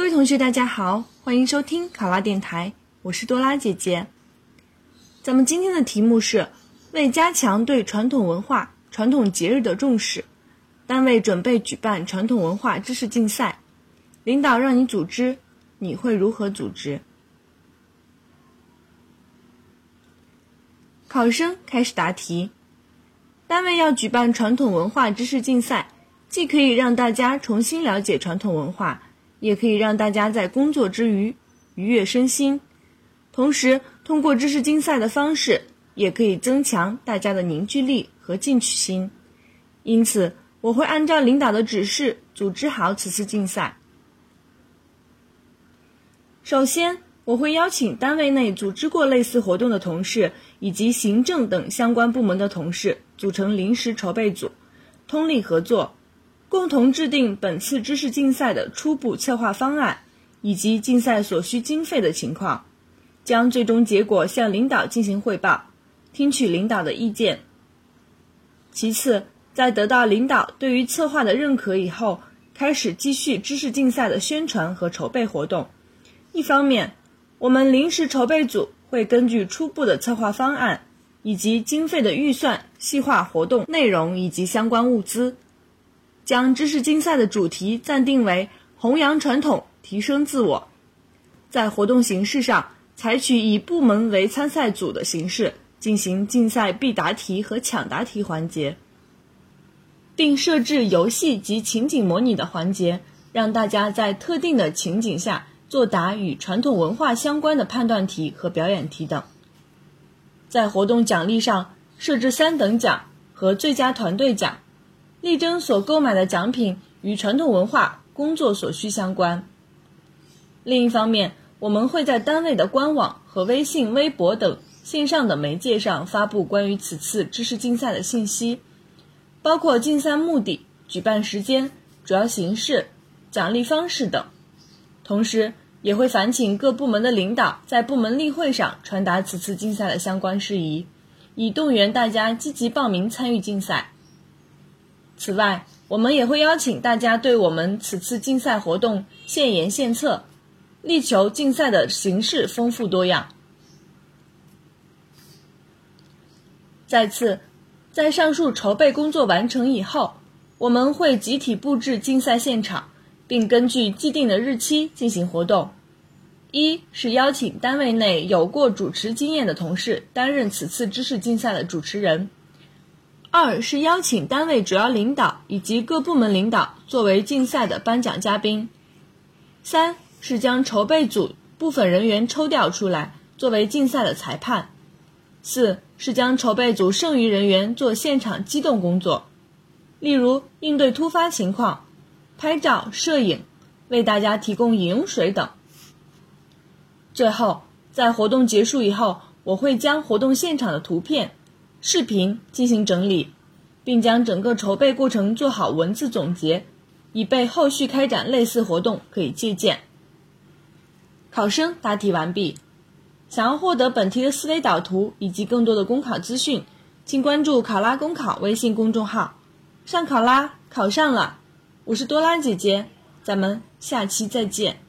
各位同学，大家好，欢迎收听考拉电台，我是多拉姐姐。咱们今天的题目是：为加强对传统文化、传统节日的重视，单位准备举办传统文化知识竞赛，领导让你组织，你会如何组织？考生开始答题。单位要举办传统文化知识竞赛，既可以让大家重新了解传统文化。也可以让大家在工作之余愉悦身心，同时通过知识竞赛的方式，也可以增强大家的凝聚力和进取心。因此，我会按照领导的指示组织好此次竞赛。首先，我会邀请单位内组织过类似活动的同事以及行政等相关部门的同事组成临时筹备组，通力合作。共同制定本次知识竞赛的初步策划方案以及竞赛所需经费的情况，将最终结果向领导进行汇报，听取领导的意见。其次，在得到领导对于策划的认可以后，开始继续知识竞赛的宣传和筹备活动。一方面，我们临时筹备组会根据初步的策划方案以及经费的预算，细化活动内容以及相关物资。将知识竞赛的主题暂定为“弘扬传统，提升自我”。在活动形式上，采取以部门为参赛组的形式进行竞赛必答题和抢答题环节，并设置游戏及情景模拟的环节，让大家在特定的情景下作答与传统文化相关的判断题和表演题等。在活动奖励上，设置三等奖和最佳团队奖。力争所购买的奖品与传统文化工作所需相关。另一方面，我们会在单位的官网和微信、微博等线上的媒介上发布关于此次知识竞赛的信息，包括竞赛目的、举办时间、主要形式、奖励方式等。同时，也会烦请各部门的领导在部门例会上传达此次竞赛的相关事宜，以动员大家积极报名参与竞赛。此外，我们也会邀请大家对我们此次竞赛活动献言献策，力求竞赛的形式丰富多样。再次，在上述筹备工作完成以后，我们会集体布置竞赛现场，并根据既定的日期进行活动。一是邀请单位内有过主持经验的同事担任此次知识竞赛的主持人。二是邀请单位主要领导以及各部门领导作为竞赛的颁奖嘉宾。三是将筹备组部分人员抽调出来作为竞赛的裁判。四是将筹备组剩余人员做现场机动工作，例如应对突发情况、拍照、摄影、为大家提供饮用水等。最后，在活动结束以后，我会将活动现场的图片。视频进行整理，并将整个筹备过程做好文字总结，以备后续开展类似活动可以借鉴。考生答题完毕。想要获得本题的思维导图以及更多的公考资讯，请关注“考拉公考”微信公众号。上考拉，考上了！我是多拉姐姐，咱们下期再见。